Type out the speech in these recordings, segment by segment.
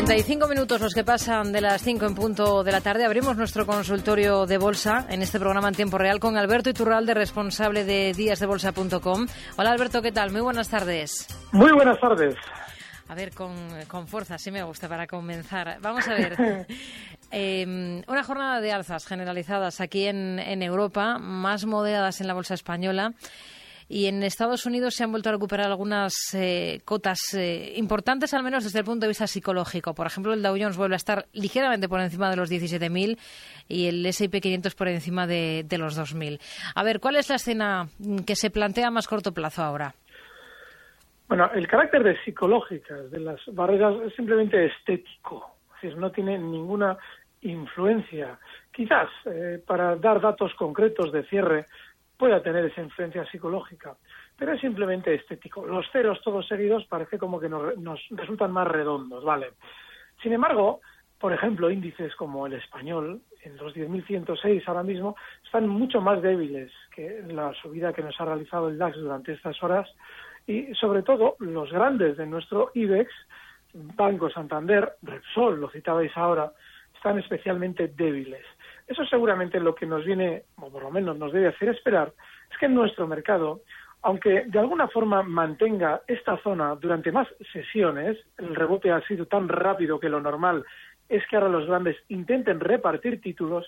35 minutos los que pasan de las 5 en punto de la tarde. Abrimos nuestro consultorio de bolsa en este programa en tiempo real con Alberto Iturralde, responsable de díasdebolsa.com. Hola Alberto, ¿qué tal? Muy buenas tardes. Muy buenas tardes. A ver, con, con fuerza, sí me gusta para comenzar. Vamos a ver. Eh, una jornada de alzas generalizadas aquí en, en Europa, más moderadas en la bolsa española. Y en Estados Unidos se han vuelto a recuperar algunas eh, cotas eh, importantes, al menos desde el punto de vista psicológico. Por ejemplo, el Dow Jones vuelve a estar ligeramente por encima de los 17.000 y el S&P 500 por encima de, de los 2.000. A ver, ¿cuál es la escena que se plantea a más corto plazo ahora? Bueno, el carácter de psicológicas de las barreras es simplemente estético, es decir, no tiene ninguna influencia. Quizás eh, para dar datos concretos de cierre pueda tener esa influencia psicológica, pero es simplemente estético. Los ceros todos seguidos parece como que nos, nos resultan más redondos, ¿vale? Sin embargo, por ejemplo, índices como el español, en los 10.106 ahora mismo, están mucho más débiles que la subida que nos ha realizado el DAX durante estas horas y, sobre todo, los grandes de nuestro IBEX, Banco Santander, Repsol, lo citabais ahora, están especialmente débiles. Eso seguramente lo que nos viene, o por lo menos nos debe hacer esperar, es que nuestro mercado, aunque de alguna forma mantenga esta zona durante más sesiones, el rebote ha sido tan rápido que lo normal es que ahora los grandes intenten repartir títulos,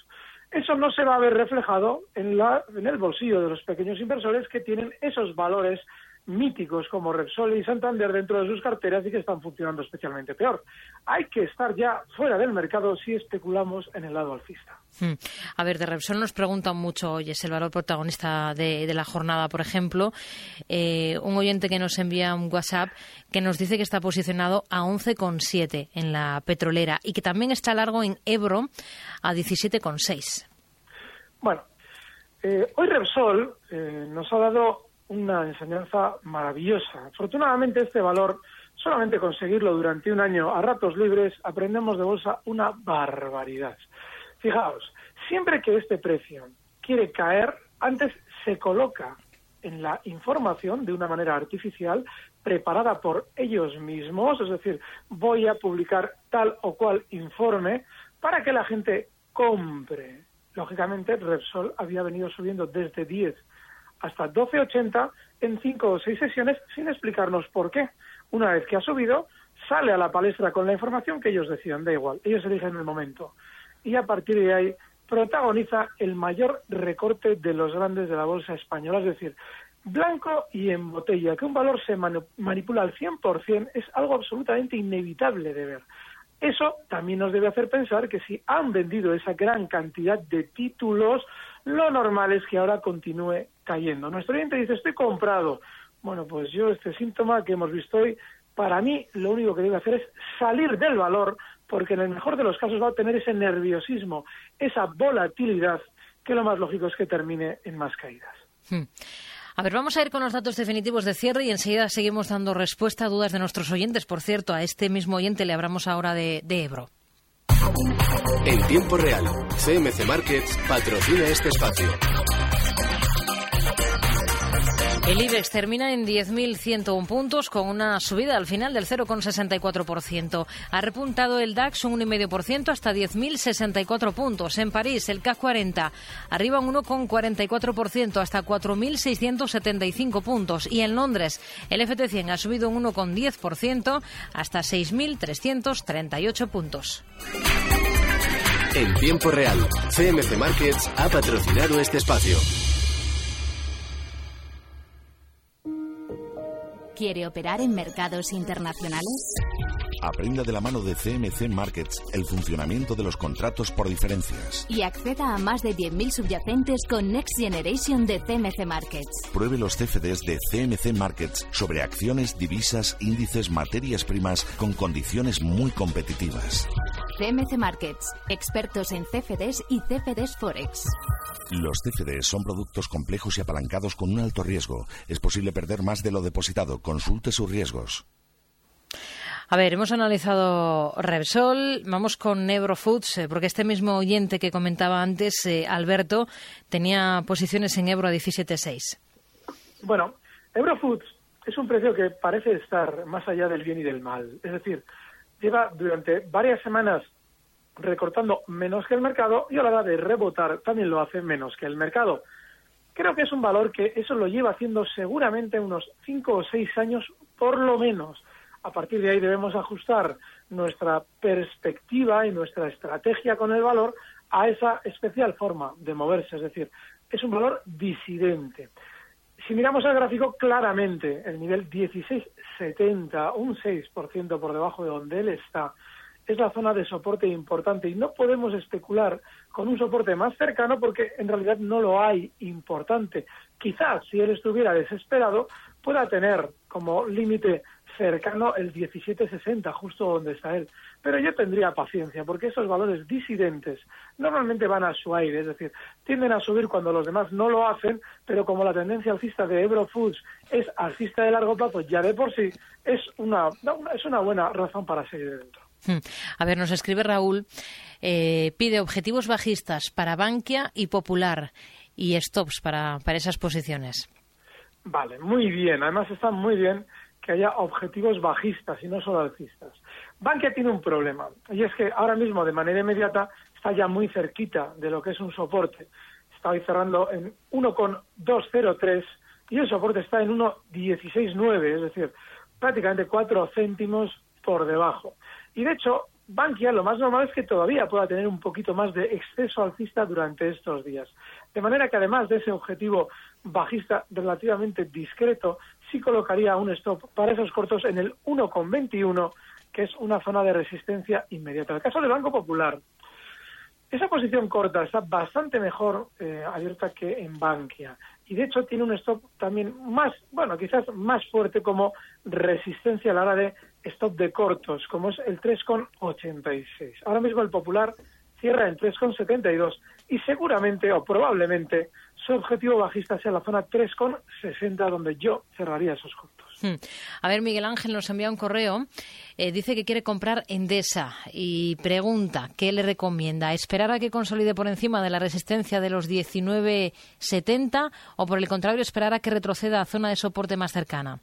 eso no se va a ver reflejado en, la, en el bolsillo de los pequeños inversores que tienen esos valores míticos como Repsol y Santander dentro de sus carteras y que están funcionando especialmente peor. Hay que estar ya fuera del mercado si especulamos en el lado alcista. Hmm. A ver, de Repsol nos preguntan mucho, hoy es el valor protagonista de, de la jornada, por ejemplo. Eh, un oyente que nos envía un WhatsApp que nos dice que está posicionado a 11,7 en la petrolera y que también está largo en Ebro a 17,6. Bueno, eh, hoy Repsol eh, nos ha dado una enseñanza maravillosa. Afortunadamente este valor, solamente conseguirlo durante un año a ratos libres, aprendemos de bolsa una barbaridad. Fijaos, siempre que este precio quiere caer, antes se coloca en la información de una manera artificial preparada por ellos mismos, es decir, voy a publicar tal o cual informe para que la gente compre. Lógicamente, Repsol había venido subiendo desde 10 hasta 12.80 en cinco o seis sesiones sin explicarnos por qué. Una vez que ha subido, sale a la palestra con la información que ellos decidan, da igual, ellos eligen el momento. Y a partir de ahí protagoniza el mayor recorte de los grandes de la bolsa española, es decir, blanco y en botella, que un valor se manipula al 100% es algo absolutamente inevitable de ver. Eso también nos debe hacer pensar que si han vendido esa gran cantidad de títulos, lo normal es que ahora continúe cayendo. Nuestro oyente dice, estoy comprado. Bueno, pues yo este síntoma que hemos visto hoy, para mí lo único que debe hacer es salir del valor, porque en el mejor de los casos va a tener ese nerviosismo, esa volatilidad, que lo más lógico es que termine en más caídas. Hmm. A ver, vamos a ir con los datos definitivos de cierre y enseguida seguimos dando respuesta a dudas de nuestros oyentes. Por cierto, a este mismo oyente le hablamos ahora de Ebro. En tiempo real, CMC Markets patrocina este espacio. El IBEX termina en 10.101 puntos con una subida al final del 0,64%. Ha repuntado el DAX un 1,5% hasta 10.064 puntos. En París, el CAC 40 arriba un 1,44% hasta 4.675 puntos. Y en Londres, el FT100 ha subido un 1,10% hasta 6.338 puntos. En tiempo real, CMC Markets ha patrocinado este espacio. ¿Quiere operar en mercados internacionales? Aprenda de la mano de CMC Markets el funcionamiento de los contratos por diferencias. Y acceda a más de 10.000 subyacentes con Next Generation de CMC Markets. Pruebe los CFDs de CMC Markets sobre acciones, divisas, índices, materias primas con condiciones muy competitivas. CMC Markets, expertos en CFDs y CFDs Forex. Los CFDs son productos complejos y apalancados con un alto riesgo. Es posible perder más de lo depositado. Consulte sus riesgos. A ver, hemos analizado Repsol, vamos con Eurofoods, eh, porque este mismo oyente que comentaba antes, eh, Alberto, tenía posiciones en Euro a 17.6. Bueno, Eurofoods es un precio que parece estar más allá del bien y del mal. Es decir, lleva durante varias semanas recortando menos que el mercado y a la hora de rebotar también lo hace menos que el mercado. Creo que es un valor que eso lo lleva haciendo seguramente unos cinco o seis años por lo menos. A partir de ahí debemos ajustar nuestra perspectiva y nuestra estrategia con el valor a esa especial forma de moverse, es decir, es un valor disidente. Si miramos el gráfico claramente, el nivel 1670, un 6% por debajo de donde él está, es la zona de soporte importante y no podemos especular con un soporte más cercano porque en realidad no lo hay importante. Quizás si él estuviera desesperado pueda tener como límite cercano el 1760, justo donde está él. Pero yo tendría paciencia, porque esos valores disidentes normalmente van a su aire, es decir, tienden a subir cuando los demás no lo hacen, pero como la tendencia alcista de Eurofoods es alcista de largo plazo, ya de por sí es una, es una buena razón para seguir dentro. Hmm. A ver, nos escribe Raúl, eh, pide objetivos bajistas para Bankia y Popular y stops para, para esas posiciones. Vale, muy bien. Además está muy bien que haya objetivos bajistas y no solo alcistas. Bankia tiene un problema y es que ahora mismo de manera inmediata está ya muy cerquita de lo que es un soporte. Está hoy cerrando en 1,203 y el soporte está en 1,169, es decir, prácticamente cuatro céntimos por debajo. Y de hecho, Bankia lo más normal es que todavía pueda tener un poquito más de exceso alcista durante estos días. De manera que además de ese objetivo bajista relativamente discreto, sí colocaría un stop para esos cortos en el 1,21, que es una zona de resistencia inmediata. El caso del Banco Popular, esa posición corta está bastante mejor eh, abierta que en Bankia y de hecho tiene un stop también más, bueno, quizás más fuerte como resistencia a la hora de stop de cortos, como es el 3,86. Ahora mismo el Popular cierra en 3,72 y seguramente o probablemente su objetivo bajista sea la zona 3,60 donde yo cerraría esos cortos. Hmm. A ver, Miguel Ángel nos envía un correo. Eh, dice que quiere comprar Endesa y pregunta qué le recomienda. ¿Esperar a que consolide por encima de la resistencia de los 19,70 o por el contrario esperar a que retroceda a zona de soporte más cercana?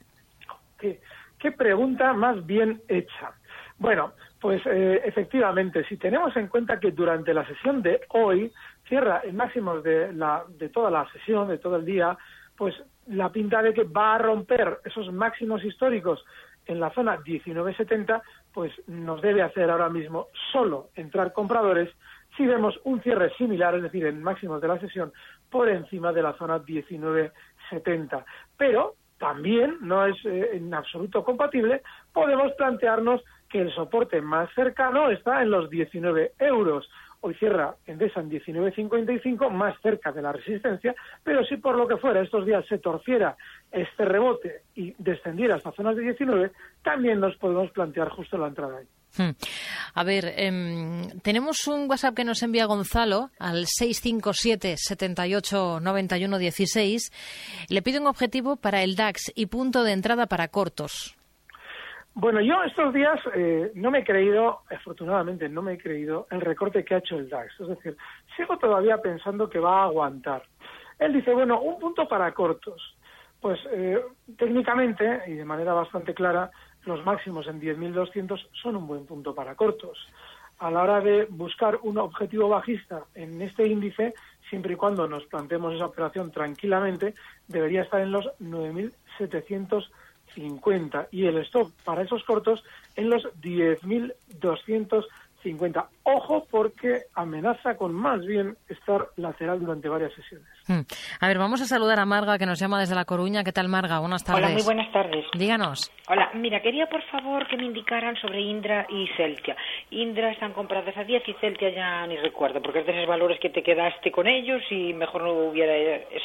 ¿Qué, pregunta más bien hecha? Bueno, pues eh, efectivamente, si tenemos en cuenta que durante la sesión de hoy cierra el máximo de, la, de toda la sesión, de todo el día, pues la pinta de que va a romper esos máximos históricos en la zona 1970, pues nos debe hacer ahora mismo solo entrar compradores si vemos un cierre similar, es decir, en máximos de la sesión, por encima de la zona 1970. Pero también no es eh, en absoluto compatible, podemos plantearnos que el soporte más cercano está en los 19 euros. Hoy cierra Endesa en 19.55, más cerca de la resistencia, pero si por lo que fuera estos días se torciera este rebote y descendiera hasta zonas de 19, también nos podemos plantear justo la entrada ahí. Hmm. A ver, em, tenemos un WhatsApp que nos envía Gonzalo al 657 78 91 16. Le pide un objetivo para el DAX y punto de entrada para cortos. Bueno, yo estos días eh, no me he creído, afortunadamente no me he creído el recorte que ha hecho el DAX. Es decir, sigo todavía pensando que va a aguantar. Él dice, bueno, un punto para cortos. Pues eh, técnicamente y de manera bastante clara, los máximos en 10.200 son un buen punto para cortos. A la hora de buscar un objetivo bajista en este índice, siempre y cuando nos planteemos esa operación tranquilamente, debería estar en los 9.700 50 y el stop para esos cortos en los 10.250. Ojo porque amenaza con más bien estar lateral durante varias sesiones. Hmm. A ver, vamos a saludar a Marga que nos llama desde La Coruña. ¿Qué tal, Marga? Buenas tardes. Hola, muy buenas tardes. Díganos. Hola, mira, quería por favor que me indicaran sobre Indra y Celtia. Indra están compradas a 10 y Celtia ya ni recuerdo, porque es de esos valores que te quedaste con ellos y mejor no hubiera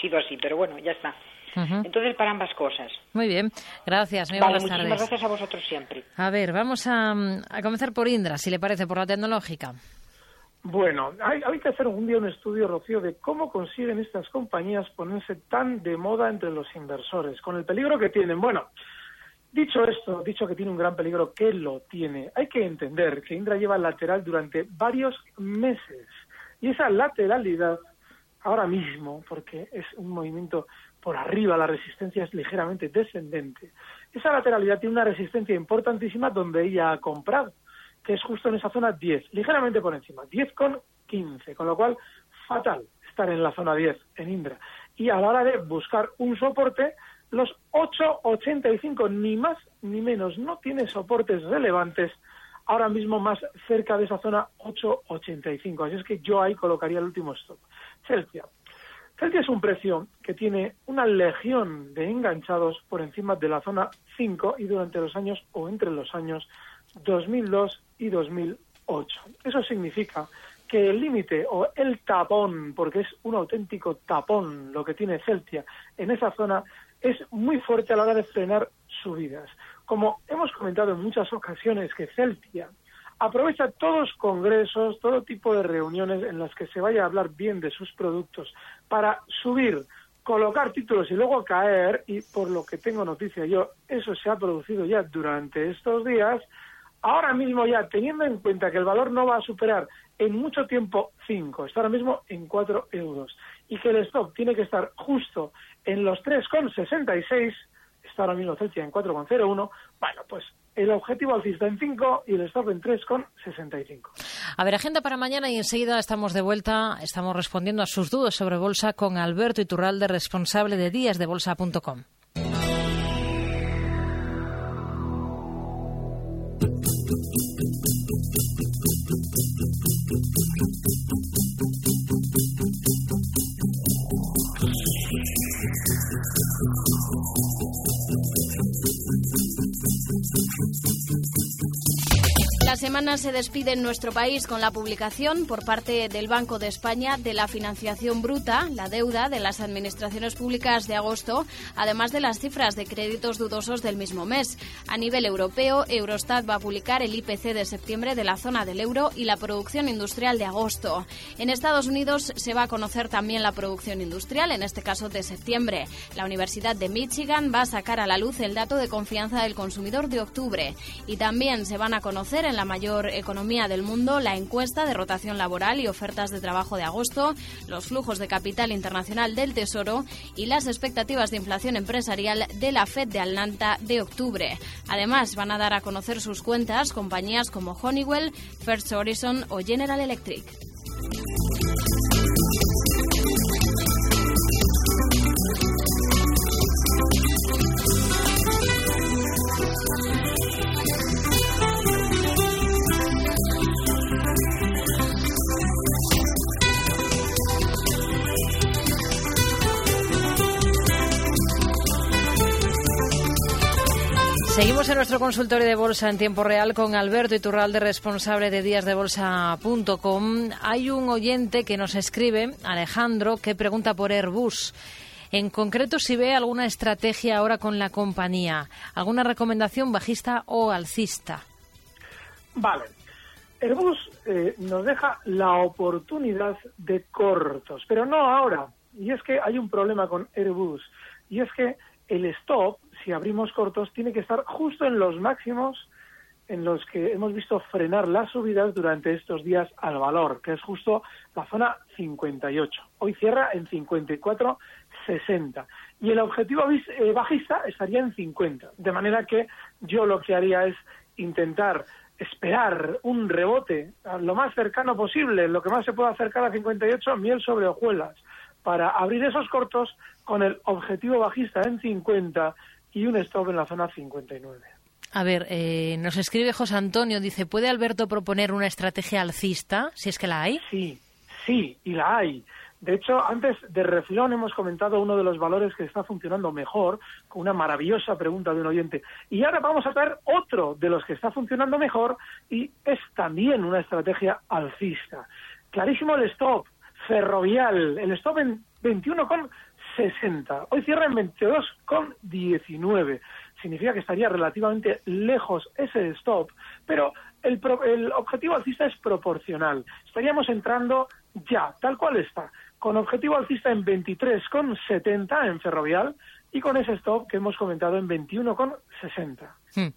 sido así, pero bueno, ya está. Entonces, para ambas cosas. Muy bien, gracias. Muy vale, muchísimas gracias a vosotros siempre. A ver, vamos a, comenzar por Indra, si le parece, por la tecnológica. Bueno, hay, hay, que hacer un día un estudio, Rocío, de cómo consiguen estas compañías ponerse tan de moda entre los inversores, con el peligro que tienen. Bueno, dicho esto, dicho que tiene un gran peligro, que lo tiene, hay que entender que Indra lleva lateral durante varios meses. Y esa lateralidad, ahora mismo, porque es un movimiento por arriba, la resistencia es ligeramente descendente, esa lateralidad tiene una resistencia importantísima donde ella ha comprado que es justo en esa zona 10, ligeramente por encima, 10 con 15, con lo cual fatal estar en la zona 10 en Indra. Y a la hora de buscar un soporte, los 8,85, ni más ni menos, no tiene soportes relevantes ahora mismo más cerca de esa zona 8,85. Así es que yo ahí colocaría el último stop. Celtia. Celtia es un precio que tiene una legión de enganchados por encima de la zona 5 y durante los años o entre los años 2002 y 2008. Eso significa que el límite o el tapón, porque es un auténtico tapón lo que tiene Celtia en esa zona, es muy fuerte a la hora de frenar subidas. Como hemos comentado en muchas ocasiones que Celtia aprovecha todos congresos, todo tipo de reuniones en las que se vaya a hablar bien de sus productos para subir, colocar títulos y luego caer, y por lo que tengo noticia yo, eso se ha producido ya durante estos días, ahora mismo ya, teniendo en cuenta que el valor no va a superar en mucho tiempo 5, está ahora mismo en 4 euros, y que el stop tiene que estar justo en los 3,66, está ahora mismo Celsius en 4,01, bueno, pues el objetivo alcista en 5 y el stop en 3,65. A ver, agenda para mañana y enseguida estamos de vuelta, estamos respondiendo a sus dudas sobre bolsa con Alberto Iturralde, responsable de díasdebolsa.com. Thank you. La semana se despide en nuestro país con la publicación por parte del Banco de España de la financiación bruta, la deuda de las administraciones públicas de agosto, además de las cifras de créditos dudosos del mismo mes. A nivel europeo, Eurostat va a publicar el IPC de septiembre de la zona del euro y la producción industrial de agosto. En Estados Unidos se va a conocer también la producción industrial, en este caso de septiembre. La Universidad de Michigan va a sacar a la luz el dato de confianza del consumidor de octubre y también se van a conocer en la mayor economía del mundo, la encuesta de rotación laboral y ofertas de trabajo de agosto, los flujos de capital internacional del Tesoro y las expectativas de inflación empresarial de la Fed de Atlanta de octubre. Además, van a dar a conocer sus cuentas compañías como Honeywell, First Horizon o General Electric. Seguimos en nuestro consultorio de bolsa en tiempo real con Alberto Iturralde, responsable de díasdebolsa.com. Hay un oyente que nos escribe, Alejandro, que pregunta por Airbus. En concreto, si ve alguna estrategia ahora con la compañía, alguna recomendación bajista o alcista. Vale. Airbus eh, nos deja la oportunidad de cortos, pero no ahora. Y es que hay un problema con Airbus. Y es que el stop si abrimos cortos, tiene que estar justo en los máximos en los que hemos visto frenar las subidas durante estos días al valor, que es justo la zona 58. Hoy cierra en 54,60. Y el objetivo eh, bajista estaría en 50. De manera que yo lo que haría es intentar esperar un rebote lo más cercano posible, lo que más se pueda acercar a 58, miel sobre hojuelas, para abrir esos cortos con el objetivo bajista en 50 y un stop en la zona 59. A ver, eh, nos escribe José Antonio, dice, ¿puede Alberto proponer una estrategia alcista, si es que la hay? Sí, sí, y la hay. De hecho, antes de refilón hemos comentado uno de los valores que está funcionando mejor, con una maravillosa pregunta de un oyente. Y ahora vamos a ver otro de los que está funcionando mejor y es también una estrategia alcista. Clarísimo el stop, ferrovial, el stop en 21,60. 60. Hoy cierra en 22,19. Significa que estaría relativamente lejos ese stop, pero el, el objetivo alcista es proporcional. Estaríamos entrando ya, tal cual está, con objetivo alcista en 23,70 en Ferrovial y con ese stop que hemos comentado en 21,60. Hmm.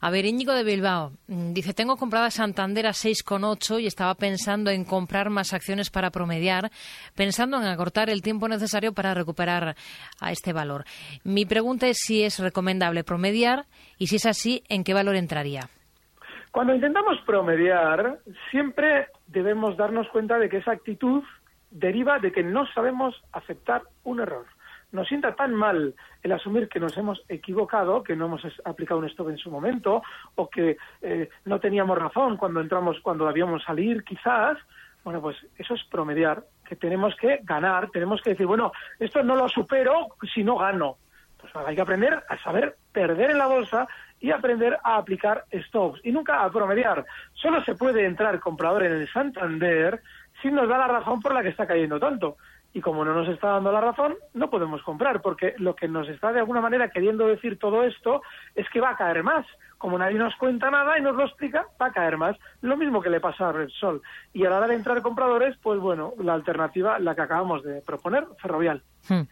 A ver, Íñigo de Bilbao mm, dice, tengo comprada Santander a 6,8 y estaba pensando en comprar más acciones para promediar, pensando en acortar el tiempo necesario para recuperar a este valor. Mi pregunta es si es recomendable promediar y si es así, ¿en qué valor entraría? Cuando intentamos promediar, siempre debemos darnos cuenta de que esa actitud deriva de que no sabemos aceptar un error nos sienta tan mal el asumir que nos hemos equivocado, que no hemos aplicado un stop en su momento, o que eh, no teníamos razón cuando entramos, cuando debíamos salir, quizás, bueno, pues eso es promediar, que tenemos que ganar, tenemos que decir, bueno, esto no lo supero si no gano. Pues hay que aprender a saber perder en la bolsa y aprender a aplicar stops y nunca a promediar. Solo se puede entrar comprador en el Santander si nos da la razón por la que está cayendo tanto y como no nos está dando la razón, no podemos comprar, porque lo que nos está de alguna manera queriendo decir todo esto es que va a caer más. Como nadie nos cuenta nada y nos lo explica, va a caer más. Lo mismo que le pasa a Repsol. Y a la hora de entrar compradores, pues bueno, la alternativa, la que acabamos de proponer, ferrovial. Hmm.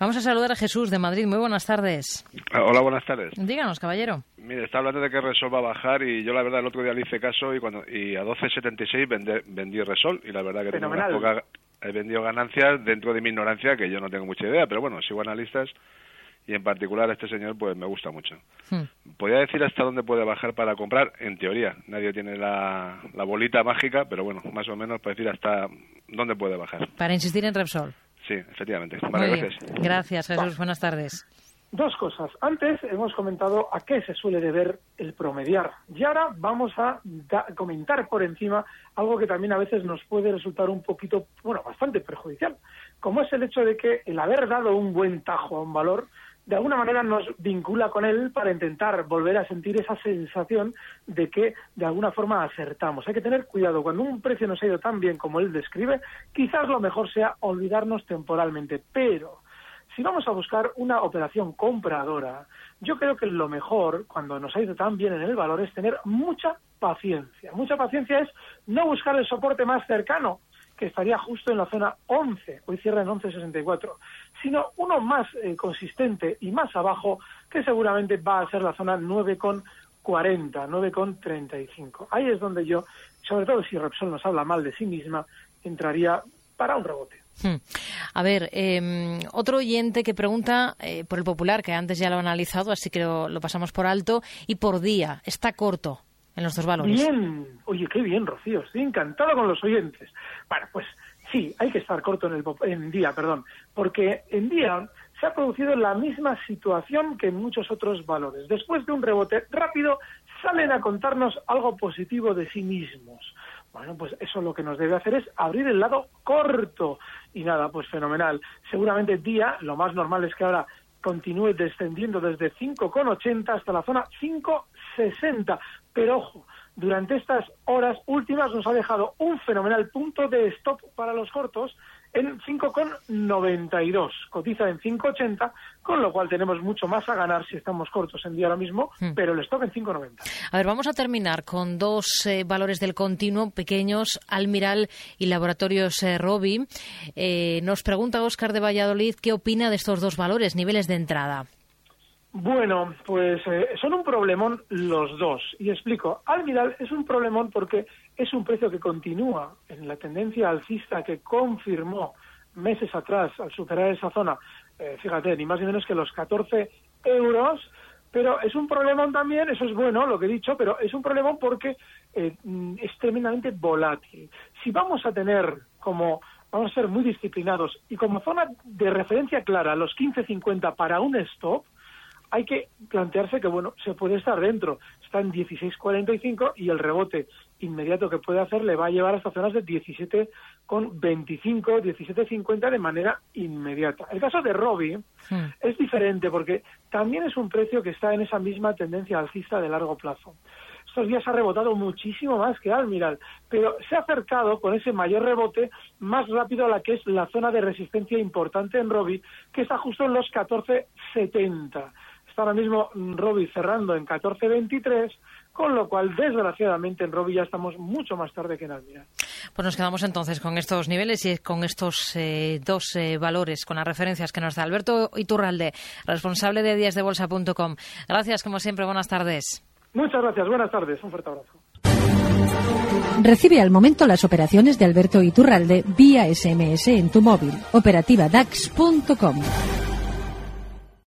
Vamos a saludar a Jesús de Madrid. Muy buenas tardes. Hola, buenas tardes. Díganos, caballero. Mire, está hablando de que Resol va a bajar y yo la verdad el otro día le hice caso y cuando y a 12.76 vendí Resol y la verdad que tengo una poca, he vendido ganancias dentro de mi ignorancia, que yo no tengo mucha idea, pero bueno, sigo analistas y en particular este señor pues me gusta mucho. Hmm. Podría decir hasta dónde puede bajar para comprar, en teoría. Nadie tiene la, bolita mágica, pero bueno, más o menos puede decir hasta dónde puede bajar. Para insistir en Repsol. Sí, efectivamente. gracias. Gracias, Jesús. Buenas tardes. Dos cosas. Antes hemos comentado a qué se suele deber el promediar. Y ahora vamos a comentar por encima algo que también a veces nos puede resultar un poquito, bueno, bastante perjudicial, como es el hecho de que el haber dado un buen tajo a un valor, de alguna manera nos vincula con él para intentar volver a sentir esa sensación de que de alguna forma acertamos. Hay que tener cuidado. Cuando un precio nos ha ido tan bien como él describe, quizás lo mejor sea olvidarnos temporalmente. Pero si vamos a buscar una operación compradora, yo creo que lo mejor, cuando nos ha ido tan bien en el valor, es tener mucha paciencia. Mucha paciencia es no buscar el soporte más cercano, que estaría justo en la zona 11, hoy cierra en 11.64, sino uno más eh, consistente y más abajo, que seguramente va a ser la zona 9,40, 9,35. Ahí es donde yo, sobre todo si Repsol nos habla mal de sí misma, entraría para un rebote. Hmm. A ver, em, otro oyente que pregunta eh, por el popular, que antes ya lo ha analizado, así que lo, pasamos por alto, y por día, está corto en los dos valores. Bien, oye, qué bien, Rocío, estoy encantado con los oyentes. Bueno, pues sí, hay que estar corto en, el, en día, perdón, porque en día se ha producido la misma situación que en muchos otros valores. Después de un rebote rápido, salen a contarnos algo positivo de sí mismos. Bueno, pues eso lo que nos debe hacer es abrir el lado corto. Y nada, pues fenomenal. Seguramente día, lo más normal es que ahora continúe descendiendo desde 5,80 hasta la zona 5,60. Pero ojo, durante estas horas últimas nos ha dejado un fenomenal punto de stop para los cortos en 5,92. Cotiza en 5,80, con lo cual tenemos mucho más a ganar si estamos cortos en día ahora mismo, hmm. pero el stop en 5,90. A ver, vamos a terminar con dos eh, valores del continuo pequeños, Almiral y Laboratorios eh, Robi. Eh, nos pregunta Óscar de Valladolid qué opina de estos dos valores, niveles de entrada. Bueno, pues eh, son un problemón los dos. Y explico. Almiral es un problemón porque es un precio que continúa en la tendencia alcista que confirmó meses atrás al superar esa zona, eh, fíjate, ni más ni menos que los 14 euros. Pero es un problemón también, eso es bueno lo que he dicho, pero es un problemón porque eh, es tremendamente volátil. Si vamos a tener como vamos a ser muy disciplinados y como zona de referencia clara los 15.50 para un stop, hay que plantearse que, bueno, se puede estar dentro. Está en 16.45 y el rebote inmediato que puede hacer le va a llevar hasta zonas de 17,25, 17.50 de manera inmediata. El caso de Robbie es diferente porque también es un precio que está en esa misma tendencia alcista de largo plazo. Estos días ha rebotado muchísimo más que Almiral, pero se ha acercado con ese mayor rebote más rápido a la que es la zona de resistencia importante en Robbie, que está justo en los 14.70 Está ahora mismo Robbie cerrando en 14.23, con lo cual, desgraciadamente, en Robi ya estamos mucho más tarde que en Almira. Pues nos quedamos entonces con estos niveles y con estos eh, dos eh, valores, con las referencias que nos da Alberto Iturralde, responsable de díasdebolsa.com. Gracias, como siempre, buenas tardes. Muchas gracias, buenas tardes, un fuerte abrazo. Recibe al momento las operaciones de Alberto Iturralde vía SMS en tu móvil. Operativa DAX.com.